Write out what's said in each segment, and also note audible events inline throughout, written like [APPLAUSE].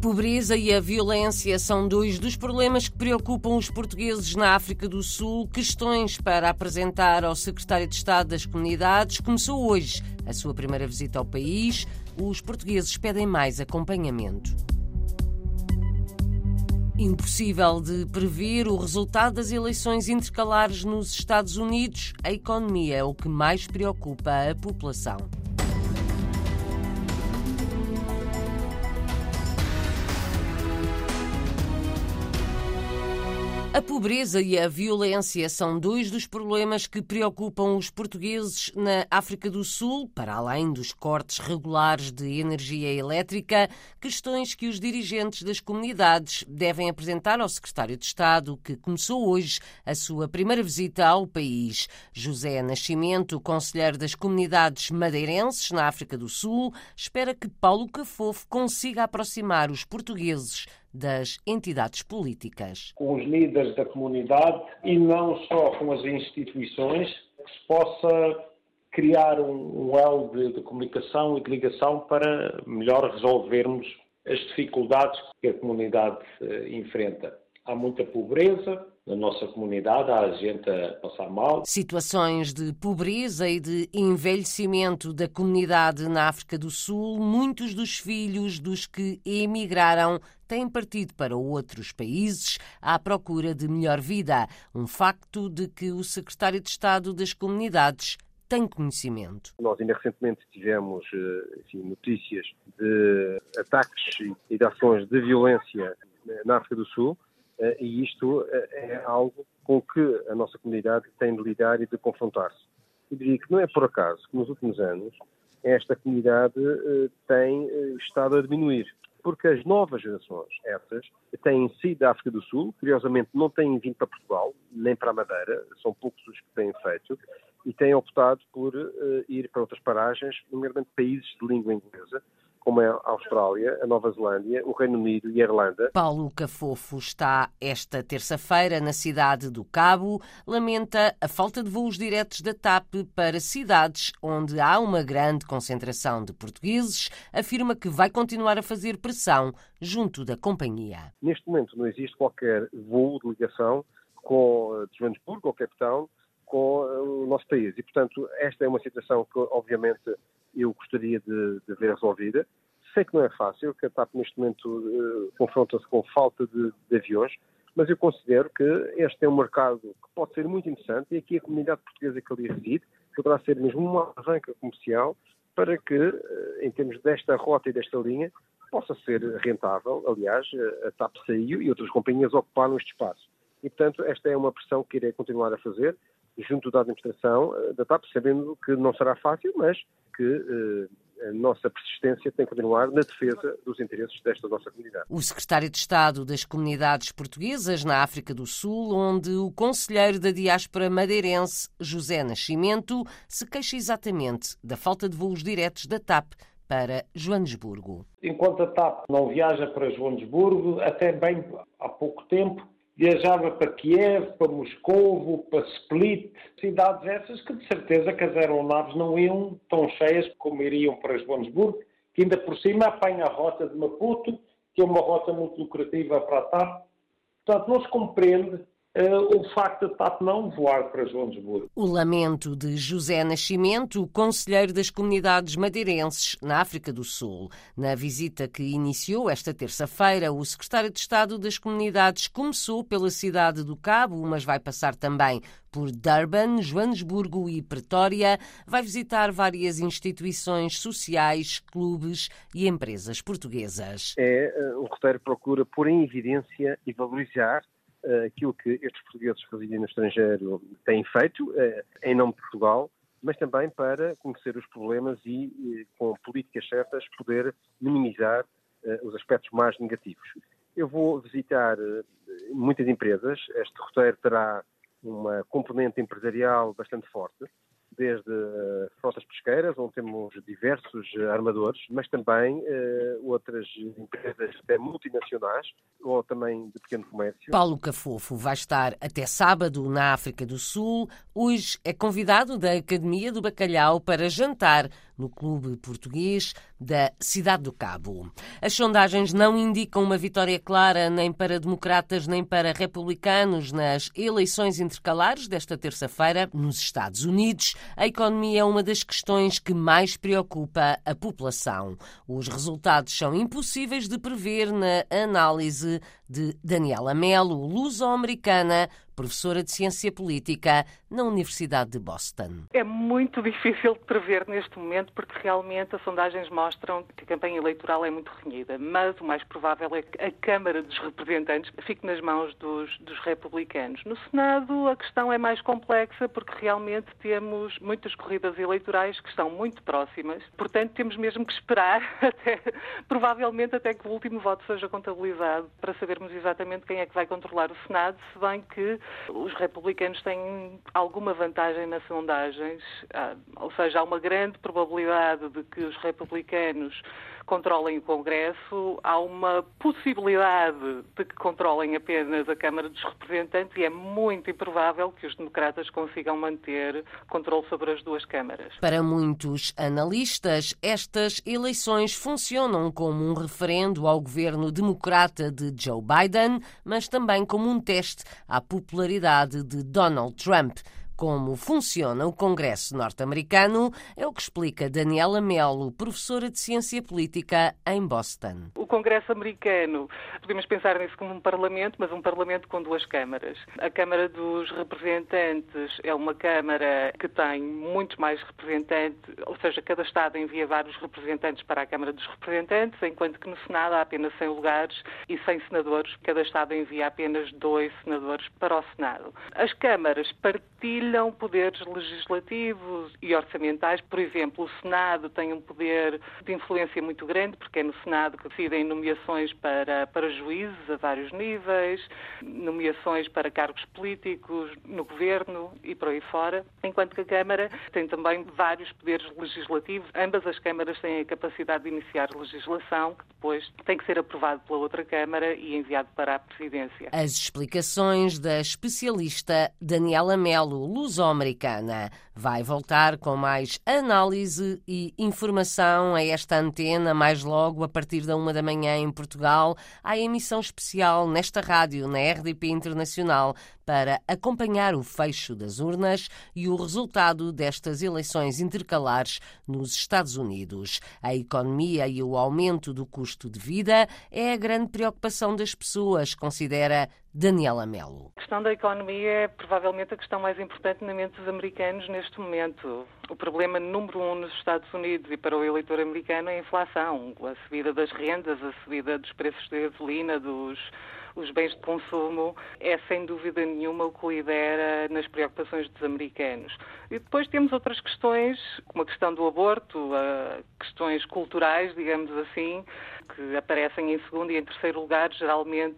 pobreza e a violência são dois dos problemas que preocupam os portugueses na África do Sul. Questões para apresentar ao secretário de Estado das Comunidades. Começou hoje a sua primeira visita ao país. Os portugueses pedem mais acompanhamento. Impossível de prever o resultado das eleições intercalares nos Estados Unidos. A economia é o que mais preocupa a população. A pobreza e a violência são dois dos problemas que preocupam os portugueses na África do Sul, para além dos cortes regulares de energia elétrica, questões que os dirigentes das comunidades devem apresentar ao secretário de Estado, que começou hoje a sua primeira visita ao país. José Nascimento, conselheiro das comunidades madeirenses na África do Sul, espera que Paulo Cafofo consiga aproximar os portugueses das entidades políticas. Com os líderes da comunidade e não só com as instituições, que se possa criar um, um elo de, de comunicação e de ligação para melhor resolvermos as dificuldades que a comunidade eh, enfrenta. Há muita pobreza, na nossa comunidade, há gente a passar mal. Situações de pobreza e de envelhecimento da comunidade na África do Sul, muitos dos filhos dos que emigraram têm partido para outros países à procura de melhor vida, um facto de que o secretário de Estado das Comunidades tem conhecimento. Nós ainda recentemente tivemos eh, enfim, notícias de ataques e de ações de violência na África do Sul e isto eh, é algo com que a nossa comunidade tem de lidar e de confrontar-se. Eu diria que não é por acaso que nos últimos anos esta comunidade tem estado a diminuir porque as novas gerações, essas, têm saído da África do Sul, curiosamente não têm vindo para Portugal, nem para a Madeira, são poucos os que têm feito, e têm optado por ir para outras paragens, nomeadamente países de língua inglesa, como é a Austrália, a Nova Zelândia, o Reino Unido e a Irlanda. Paulo Cafofo está esta terça-feira na cidade do Cabo. Lamenta a falta de voos diretos da TAP para cidades onde há uma grande concentração de portugueses. Afirma que vai continuar a fazer pressão junto da companhia. Neste momento não existe qualquer voo de ligação com de Joanesburgo ou Cape Town com eh, o nosso país. E, portanto, esta é uma situação que, obviamente, eu gostaria de, de ver resolvida. Sei que não é fácil, que a TAP neste momento uh, confronta-se com falta de, de, aviões, mas eu considero que este é um mercado que pode ser muito interessante e aqui a comunidade portuguesa que ali reside poderá ser mesmo uma arranca comercial para que, uh, em termos desta rota e desta linha, possa ser rentável. Aliás, a TAP saiu e outras companhias ocuparam este espaço. E, portanto, esta é uma pressão que irei continuar a fazer junto da administração eh, da TAP, sabendo que não será fácil, mas que eh, a nossa persistência tem que continuar na defesa dos interesses desta nossa comunidade. O secretário de Estado das Comunidades Portuguesas na África do Sul, onde o conselheiro da diáspora madeirense, José Nascimento, se queixa exatamente da falta de voos diretos da TAP para Joanesburgo. Enquanto a TAP não viaja para Joanesburgo, até bem há pouco tempo, viajava para Kiev, para Moscovo, para Split, cidades essas que de certeza que as aeronaves não iam tão cheias como iriam para Joanesburgo, que ainda por cima apanha a rota de Maputo, que é uma rota muito lucrativa para a TAP. Portanto, não se compreende o facto de TAP não voar para Joanesburgo. O lamento de José Nascimento, conselheiro das comunidades madeirenses na África do Sul. Na visita que iniciou esta terça-feira, o secretário de Estado das Comunidades começou pela cidade do Cabo, mas vai passar também por Durban, Joanesburgo e Pretória. Vai visitar várias instituições sociais, clubes e empresas portuguesas. É, o eh, roteiro procura pôr em evidência e valorizar aquilo que estes portugueses que residem no estrangeiro têm feito uh, em nome de Portugal, mas também para conhecer os problemas e, e com políticas certas, poder minimizar os aspectos mais negativos. Eu vou visitar muitas empresas, este roteiro terá uma componente empresarial bastante forte, desde frotas pesqueiras, onde temos diversos armadores, mas também outras empresas até multinacionais ou também de pequeno comércio. Paulo Cafofo vai estar até sábado na África do Sul. Hoje é convidado da Academia do Bacalhau para jantar no Clube Português da Cidade do Cabo. As sondagens não indicam uma vitória clara nem para democratas nem para republicanos nas eleições intercalares desta terça-feira nos Estados Unidos. A economia é uma das questões que mais preocupa a população. Os resultados são impossíveis de prever na análise de Daniela Melo, luso-americana, professora de Ciência Política na Universidade de Boston. É muito [LAUGHS] difícil de prever neste momento porque realmente as sondagens mostram que a campanha eleitoral é muito renhida, mas o mais provável é que a Câmara dos Representantes fique nas mãos dos, dos republicanos. No Senado a questão é mais complexa porque realmente temos muitas corridas eleitorais que estão muito próximas, portanto temos mesmo que esperar [LAUGHS] até, provavelmente até que o último voto seja contabilizado para sabermos exatamente quem é que vai controlar o Senado, se bem que os republicanos têm alguma vantagem nas sondagens, ah, ou seja, há uma grande probabilidade de que os republicanos controlem o Congresso, há uma possibilidade de que controlem apenas a Câmara dos Representantes e é muito improvável que os democratas consigam manter controle sobre as duas câmaras. Para muitos analistas, estas eleições funcionam como um referendo ao governo democrata de Joe Biden, mas também como um teste à popularidade de Donald Trump. Como funciona o Congresso norte-americano é o que explica Daniela Melo, professora de Ciência Política em Boston. O Congresso americano, podemos pensar nisso como um parlamento, mas um parlamento com duas câmaras. A Câmara dos Representantes é uma Câmara que tem muitos mais representantes, ou seja, cada Estado envia vários representantes para a Câmara dos Representantes, enquanto que no Senado há apenas 100 lugares e 100 senadores. Cada Estado envia apenas dois senadores para o Senado. As câmaras partilham partilham poderes legislativos e orçamentais. Por exemplo, o Senado tem um poder de influência muito grande, porque é no Senado que decidem nomeações para, para juízes a vários níveis, nomeações para cargos políticos no governo e por aí fora, enquanto que a Câmara tem também vários poderes legislativos. Ambas as câmaras têm a capacidade de iniciar legislação, que depois tem que ser aprovado pela outra Câmara e enviado para a Presidência. As explicações da especialista Daniela Melo luso-americana. Vai voltar com mais análise e informação a esta antena mais logo a partir da uma da manhã em Portugal, à emissão especial nesta rádio, na RDP Internacional, para acompanhar o fecho das urnas e o resultado destas eleições intercalares nos Estados Unidos. A economia e o aumento do custo de vida é a grande preocupação das pessoas, considera Daniela Melo. A questão da economia é provavelmente a questão mais importante na mente dos americanos neste momento. O problema número um nos Estados Unidos e para o eleitor americano é a inflação, a subida das rendas, a subida dos preços da gasolina, dos os bens de consumo é sem dúvida nenhuma o que lidera nas preocupações dos americanos. E depois temos outras questões, como a questão do aborto, questões culturais, digamos assim, que aparecem em segundo e em terceiro lugar, geralmente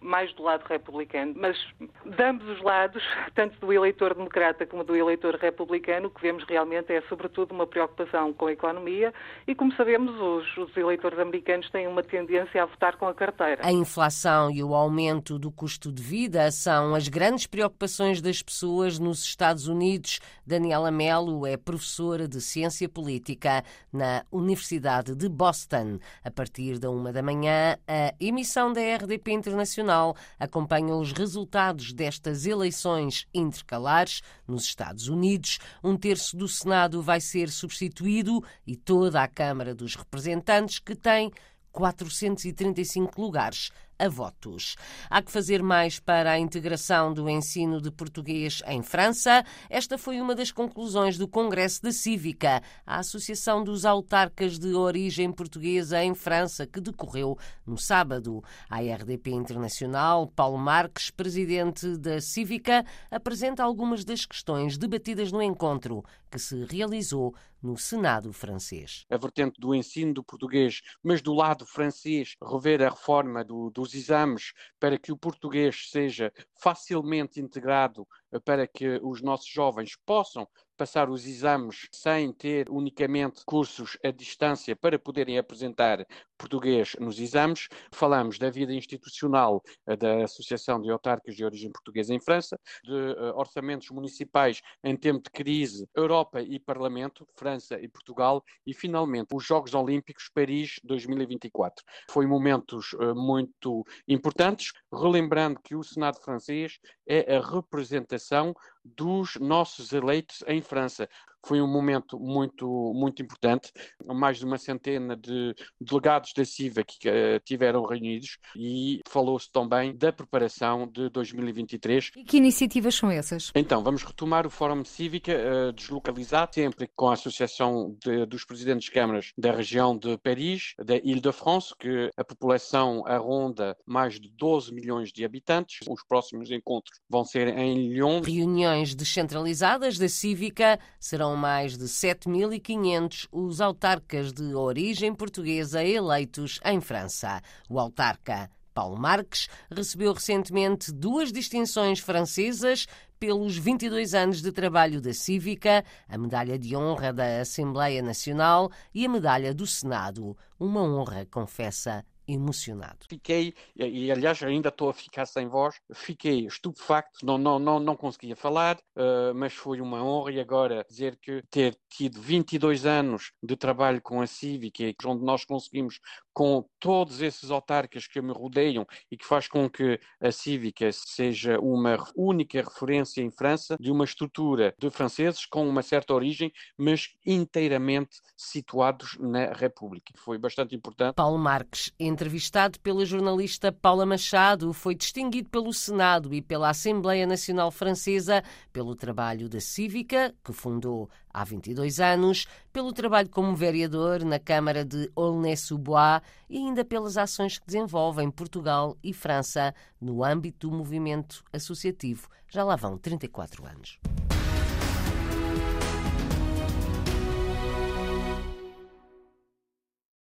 mais do lado republicano, mas de ambos os lados, [LAUGHS] tanto do eleitor democrata como do eleitor republicano, o que vemos realmente é, sobretudo, uma preocupação com a economia e, como sabemos, os, os eleitores americanos têm uma tendência a votar com a carteira. A inflação e o aumento do custo de vida são as grandes preocupações das pessoas nos Estados Unidos. Daniela Mello é professora de Ciência Política na Universidade de Boston. A partir da uma da manhã, a emissão da RDP Internacional Internacional acompanha os resultados destas eleições intercalares nos Estados Unidos. Um terço do Senado vai ser substituído e toda a Câmara dos Representantes, que tem 435 lugares a votos. Há que fazer mais para a integração do ensino de português em França. Esta foi uma das conclusões do Congresso da Cívica, a Associação dos Autarcas de Origem Portuguesa em França, que decorreu no sábado. A RDP Internacional, Paulo Marques, presidente da Cívica, apresenta algumas das questões debatidas no encontro que se realizou no Senado francês. A vertente do ensino do português, mas do lado francês, rever a reforma do, dos exames para que o português seja facilmente integrado, para que os nossos jovens possam passar os exames sem ter unicamente cursos à distância para poderem apresentar português nos exames. Falamos da vida institucional eh, da Associação de Autarcas de Origem Portuguesa em França, de uh, orçamentos municipais em tempo de crise, Europa e Parlamento, França e Portugal, e finalmente os Jogos Olímpicos Paris 2024. Foi momentos uh, muito importantes, relembrando que o Senado francês é a representação dos nossos eleitos em França. Foi um momento muito, muito importante. Mais de uma centena de delegados da CIVA que uh, tiveram reunidos e falou-se também da preparação de 2023. E que iniciativas são essas? Então, vamos retomar o Fórum Cívica uh, deslocalizado, sempre com a Associação de, dos Presidentes de Câmaras da região de Paris, da Ile-de-France, que a população arronda mais de 12 milhões de habitantes. Os próximos encontros vão ser em Lyon. Reuniões descentralizadas da Cívica serão mais de 7.500 os autarcas de origem portuguesa eleitos em França. O autarca Paulo Marques recebeu recentemente duas distinções francesas pelos 22 anos de trabalho da Cívica, a Medalha de Honra da Assembleia Nacional e a Medalha do Senado. Uma honra, confessa emocionado. Fiquei, e aliás ainda estou a ficar sem voz, fiquei estupefacto, não, não, não, não conseguia falar, uh, mas foi uma honra e agora dizer que ter tido 22 anos de trabalho com a Cívica, onde nós conseguimos com todos esses autarcas que me rodeiam e que faz com que a Cívica seja uma única referência em França de uma estrutura de franceses com uma certa origem, mas inteiramente situados na República. Foi bastante importante. Paulo Marques, entrevistado pela jornalista Paula Machado, foi distinguido pelo Senado e pela Assembleia Nacional Francesa pelo trabalho da Cívica, que fundou há 22 anos, pelo trabalho como vereador na Câmara de Aulnay-sous-Bois e ainda pelas ações que desenvolve em Portugal e França no âmbito do movimento associativo. Já lá vão 34 anos.